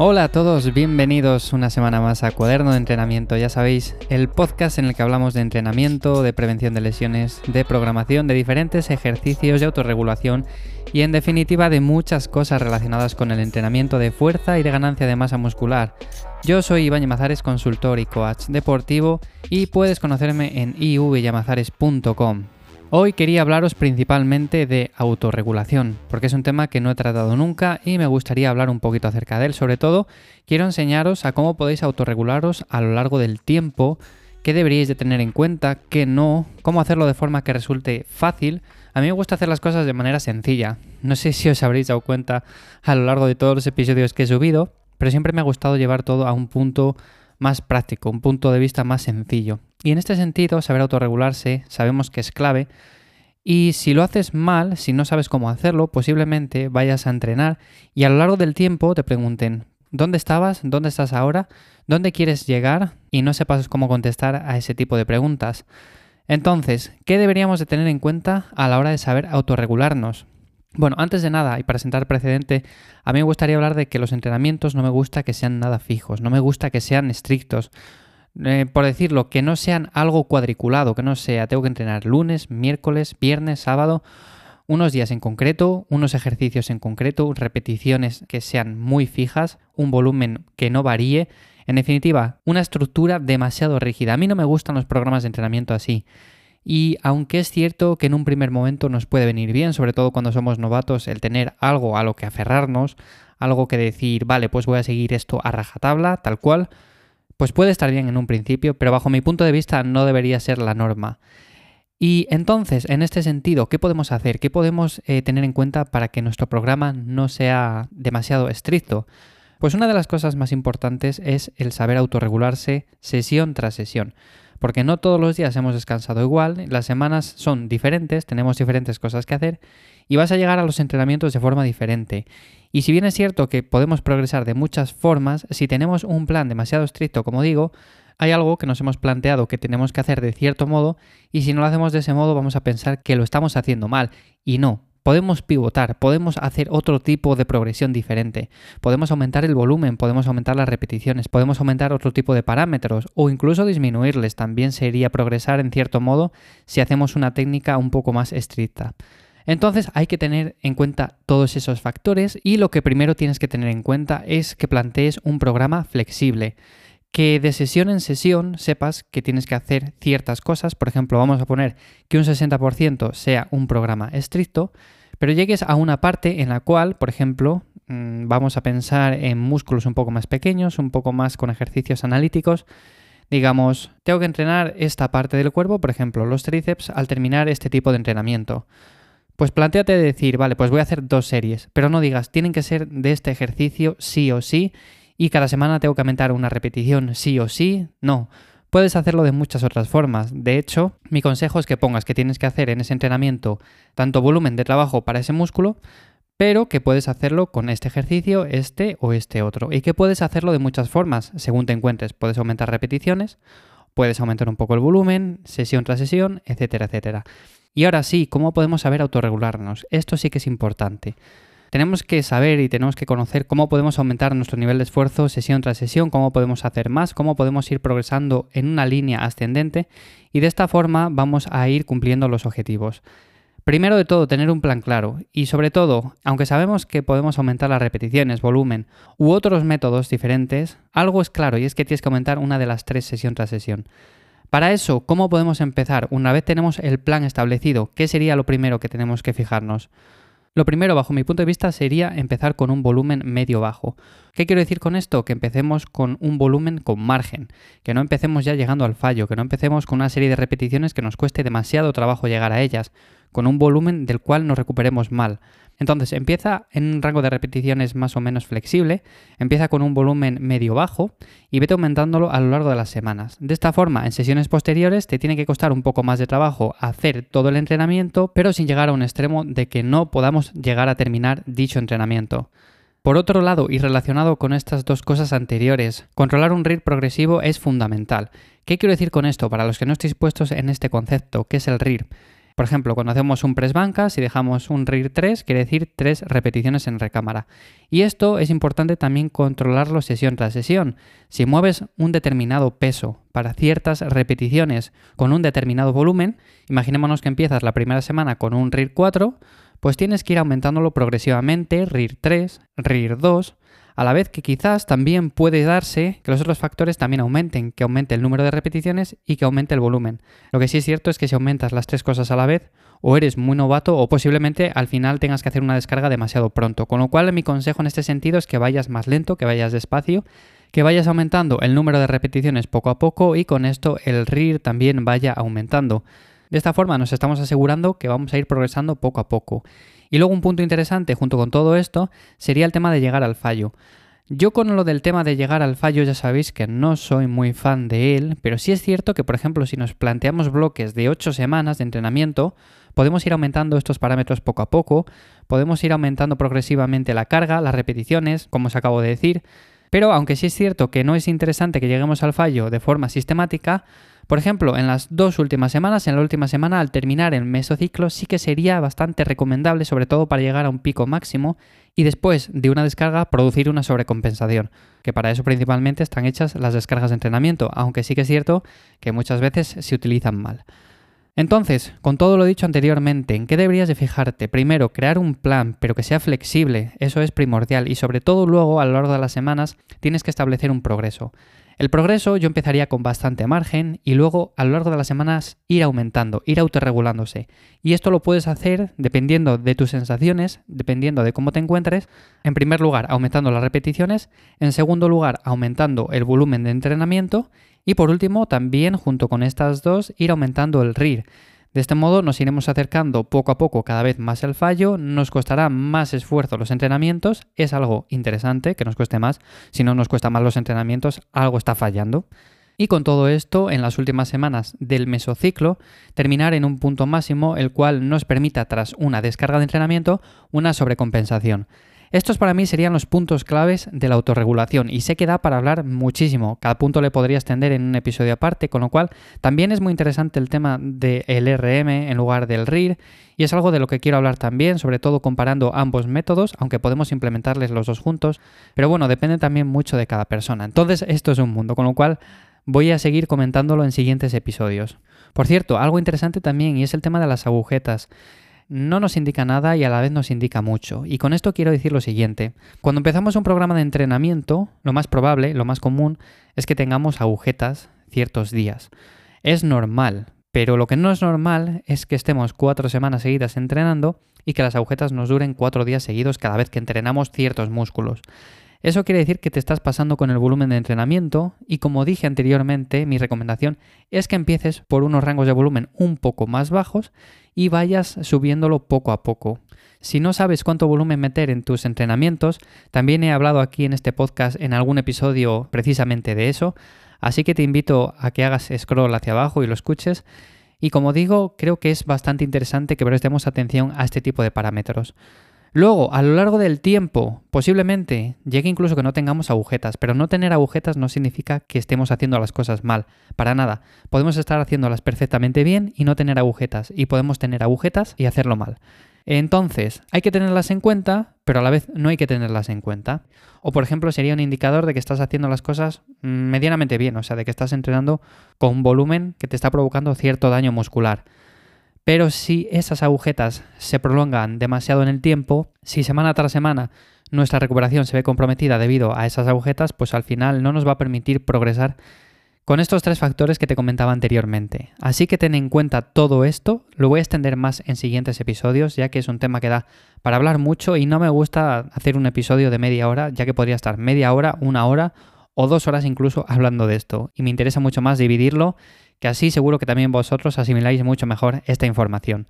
Hola a todos, bienvenidos una semana más a Cuaderno de Entrenamiento, ya sabéis, el podcast en el que hablamos de entrenamiento, de prevención de lesiones, de programación, de diferentes ejercicios de autorregulación y en definitiva de muchas cosas relacionadas con el entrenamiento de fuerza y de ganancia de masa muscular. Yo soy Iván Yamazares, consultor y coach deportivo y puedes conocerme en ivyamazares.com. Hoy quería hablaros principalmente de autorregulación, porque es un tema que no he tratado nunca y me gustaría hablar un poquito acerca de él. Sobre todo, quiero enseñaros a cómo podéis autorregularos a lo largo del tiempo, qué deberíais de tener en cuenta, qué no, cómo hacerlo de forma que resulte fácil. A mí me gusta hacer las cosas de manera sencilla. No sé si os habréis dado cuenta a lo largo de todos los episodios que he subido, pero siempre me ha gustado llevar todo a un punto más práctico, un punto de vista más sencillo. Y en este sentido, saber autorregularse sabemos que es clave. Y si lo haces mal, si no sabes cómo hacerlo, posiblemente vayas a entrenar y a lo largo del tiempo te pregunten, ¿dónde estabas? ¿Dónde estás ahora? ¿Dónde quieres llegar? Y no sepas cómo contestar a ese tipo de preguntas. Entonces, ¿qué deberíamos de tener en cuenta a la hora de saber autorregularnos? Bueno, antes de nada, y para sentar precedente, a mí me gustaría hablar de que los entrenamientos no me gusta que sean nada fijos, no me gusta que sean estrictos. Eh, por decirlo, que no sean algo cuadriculado, que no sea, tengo que entrenar lunes, miércoles, viernes, sábado, unos días en concreto, unos ejercicios en concreto, repeticiones que sean muy fijas, un volumen que no varíe, en definitiva, una estructura demasiado rígida. A mí no me gustan los programas de entrenamiento así. Y aunque es cierto que en un primer momento nos puede venir bien, sobre todo cuando somos novatos, el tener algo a lo que aferrarnos, algo que decir, vale, pues voy a seguir esto a rajatabla, tal cual, pues puede estar bien en un principio, pero bajo mi punto de vista no debería ser la norma. Y entonces, en este sentido, ¿qué podemos hacer? ¿Qué podemos eh, tener en cuenta para que nuestro programa no sea demasiado estricto? Pues una de las cosas más importantes es el saber autorregularse sesión tras sesión porque no todos los días hemos descansado igual, las semanas son diferentes, tenemos diferentes cosas que hacer y vas a llegar a los entrenamientos de forma diferente. Y si bien es cierto que podemos progresar de muchas formas, si tenemos un plan demasiado estricto, como digo, hay algo que nos hemos planteado que tenemos que hacer de cierto modo y si no lo hacemos de ese modo vamos a pensar que lo estamos haciendo mal y no, podemos pivotar, podemos hacer otro tipo de progresión diferente, podemos aumentar el volumen, podemos aumentar las repeticiones, podemos aumentar otro tipo de parámetros o incluso disminuirles. También sería progresar en cierto modo si hacemos una técnica un poco más estricta. Entonces hay que tener en cuenta todos esos factores y lo que primero tienes que tener en cuenta es que plantees un programa flexible que de sesión en sesión sepas que tienes que hacer ciertas cosas. Por ejemplo, vamos a poner que un 60% sea un programa estricto, pero llegues a una parte en la cual, por ejemplo, mm, vamos a pensar en músculos un poco más pequeños, un poco más con ejercicios analíticos. Digamos, tengo que entrenar esta parte del cuerpo, por ejemplo, los tríceps, al terminar este tipo de entrenamiento. Pues planteate decir, vale, pues voy a hacer dos series, pero no digas, tienen que ser de este ejercicio sí o sí, y cada semana tengo que aumentar una repetición sí o sí. No, Puedes hacerlo de muchas otras formas. De hecho, mi consejo es que pongas que tienes que hacer en ese entrenamiento tanto volumen de trabajo para ese músculo, pero que puedes hacerlo con este ejercicio, este o este otro. Y que puedes hacerlo de muchas formas, según te encuentres. Puedes aumentar repeticiones, puedes aumentar un poco el volumen, sesión tras sesión, etcétera, etcétera. Y ahora sí, ¿cómo podemos saber autorregularnos? Esto sí que es importante. Tenemos que saber y tenemos que conocer cómo podemos aumentar nuestro nivel de esfuerzo sesión tras sesión, cómo podemos hacer más, cómo podemos ir progresando en una línea ascendente y de esta forma vamos a ir cumpliendo los objetivos. Primero de todo, tener un plan claro y sobre todo, aunque sabemos que podemos aumentar las repeticiones, volumen u otros métodos diferentes, algo es claro y es que tienes que aumentar una de las tres sesión tras sesión. Para eso, ¿cómo podemos empezar? Una vez tenemos el plan establecido, ¿qué sería lo primero que tenemos que fijarnos? Lo primero, bajo mi punto de vista, sería empezar con un volumen medio-bajo. ¿Qué quiero decir con esto? Que empecemos con un volumen con margen, que no empecemos ya llegando al fallo, que no empecemos con una serie de repeticiones que nos cueste demasiado trabajo llegar a ellas, con un volumen del cual nos recuperemos mal. Entonces empieza en un rango de repeticiones más o menos flexible, empieza con un volumen medio bajo y vete aumentándolo a lo largo de las semanas. De esta forma, en sesiones posteriores te tiene que costar un poco más de trabajo hacer todo el entrenamiento, pero sin llegar a un extremo de que no podamos llegar a terminar dicho entrenamiento. Por otro lado, y relacionado con estas dos cosas anteriores, controlar un RIR progresivo es fundamental. ¿Qué quiero decir con esto para los que no estéis puestos en este concepto? ¿Qué es el RIR? Por ejemplo, cuando hacemos un press banca, si dejamos un RIR 3, quiere decir 3 repeticiones en recámara. Y esto es importante también controlarlo sesión tras sesión. Si mueves un determinado peso para ciertas repeticiones con un determinado volumen, imaginémonos que empiezas la primera semana con un RIR 4, pues tienes que ir aumentándolo progresivamente, RIR 3, RIR 2, a la vez que quizás también puede darse que los otros factores también aumenten, que aumente el número de repeticiones y que aumente el volumen. Lo que sí es cierto es que si aumentas las tres cosas a la vez, o eres muy novato o posiblemente al final tengas que hacer una descarga demasiado pronto. Con lo cual mi consejo en este sentido es que vayas más lento, que vayas despacio, que vayas aumentando el número de repeticiones poco a poco y con esto el RIR también vaya aumentando. De esta forma nos estamos asegurando que vamos a ir progresando poco a poco. Y luego un punto interesante junto con todo esto sería el tema de llegar al fallo. Yo con lo del tema de llegar al fallo ya sabéis que no soy muy fan de él, pero sí es cierto que por ejemplo si nos planteamos bloques de 8 semanas de entrenamiento, podemos ir aumentando estos parámetros poco a poco, podemos ir aumentando progresivamente la carga, las repeticiones, como os acabo de decir, pero aunque sí es cierto que no es interesante que lleguemos al fallo de forma sistemática, por ejemplo, en las dos últimas semanas, en la última semana, al terminar el mesociclo, sí que sería bastante recomendable, sobre todo para llegar a un pico máximo y después de una descarga producir una sobrecompensación, que para eso principalmente están hechas las descargas de entrenamiento, aunque sí que es cierto que muchas veces se utilizan mal. Entonces, con todo lo dicho anteriormente, ¿en qué deberías de fijarte? Primero, crear un plan, pero que sea flexible, eso es primordial, y sobre todo luego, a lo largo de las semanas, tienes que establecer un progreso. El progreso yo empezaría con bastante margen y luego a lo largo de las semanas ir aumentando, ir autorregulándose. Y esto lo puedes hacer dependiendo de tus sensaciones, dependiendo de cómo te encuentres. En primer lugar, aumentando las repeticiones. En segundo lugar, aumentando el volumen de entrenamiento. Y por último, también junto con estas dos, ir aumentando el RIR. De este modo nos iremos acercando poco a poco cada vez más al fallo, nos costará más esfuerzo los entrenamientos, es algo interesante que nos cueste más, si no nos cuesta más los entrenamientos, algo está fallando. Y con todo esto, en las últimas semanas del mesociclo, terminar en un punto máximo el cual nos permita, tras una descarga de entrenamiento, una sobrecompensación. Estos para mí serían los puntos claves de la autorregulación y sé que da para hablar muchísimo. Cada punto le podría extender en un episodio aparte, con lo cual también es muy interesante el tema del RM en lugar del RIR y es algo de lo que quiero hablar también, sobre todo comparando ambos métodos, aunque podemos implementarles los dos juntos, pero bueno, depende también mucho de cada persona. Entonces esto es un mundo, con lo cual voy a seguir comentándolo en siguientes episodios. Por cierto, algo interesante también y es el tema de las agujetas no nos indica nada y a la vez nos indica mucho. Y con esto quiero decir lo siguiente. Cuando empezamos un programa de entrenamiento, lo más probable, lo más común, es que tengamos agujetas ciertos días. Es normal, pero lo que no es normal es que estemos cuatro semanas seguidas entrenando y que las agujetas nos duren cuatro días seguidos cada vez que entrenamos ciertos músculos. Eso quiere decir que te estás pasando con el volumen de entrenamiento y como dije anteriormente, mi recomendación es que empieces por unos rangos de volumen un poco más bajos y vayas subiéndolo poco a poco. Si no sabes cuánto volumen meter en tus entrenamientos, también he hablado aquí en este podcast en algún episodio precisamente de eso, así que te invito a que hagas scroll hacia abajo y lo escuches. Y como digo, creo que es bastante interesante que prestemos atención a este tipo de parámetros. Luego, a lo largo del tiempo, posiblemente llegue incluso que no tengamos agujetas, pero no tener agujetas no significa que estemos haciendo las cosas mal, para nada. Podemos estar haciéndolas perfectamente bien y no tener agujetas, y podemos tener agujetas y hacerlo mal. Entonces, hay que tenerlas en cuenta, pero a la vez no hay que tenerlas en cuenta. O por ejemplo, sería un indicador de que estás haciendo las cosas medianamente bien, o sea, de que estás entrenando con un volumen que te está provocando cierto daño muscular. Pero si esas agujetas se prolongan demasiado en el tiempo, si semana tras semana nuestra recuperación se ve comprometida debido a esas agujetas, pues al final no nos va a permitir progresar con estos tres factores que te comentaba anteriormente. Así que ten en cuenta todo esto, lo voy a extender más en siguientes episodios, ya que es un tema que da para hablar mucho y no me gusta hacer un episodio de media hora, ya que podría estar media hora, una hora o dos horas incluso hablando de esto. Y me interesa mucho más dividirlo que así seguro que también vosotros asimiláis mucho mejor esta información.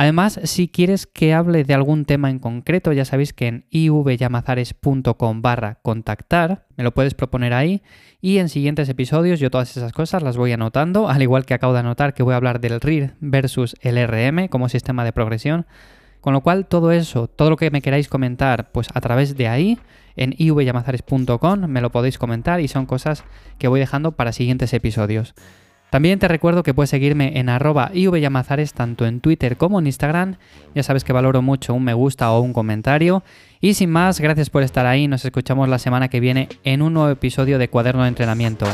Además, si quieres que hable de algún tema en concreto, ya sabéis que en ivyamazares.com barra contactar, me lo puedes proponer ahí y en siguientes episodios yo todas esas cosas las voy anotando, al igual que acabo de anotar que voy a hablar del RIR versus el RM como sistema de progresión. Con lo cual, todo eso, todo lo que me queráis comentar, pues a través de ahí, en ivyamazares.com, me lo podéis comentar y son cosas que voy dejando para siguientes episodios. También te recuerdo que puedes seguirme en arroba ivyamazares tanto en Twitter como en Instagram. Ya sabes que valoro mucho un me gusta o un comentario. Y sin más, gracias por estar ahí. Nos escuchamos la semana que viene en un nuevo episodio de Cuaderno de Entrenamiento.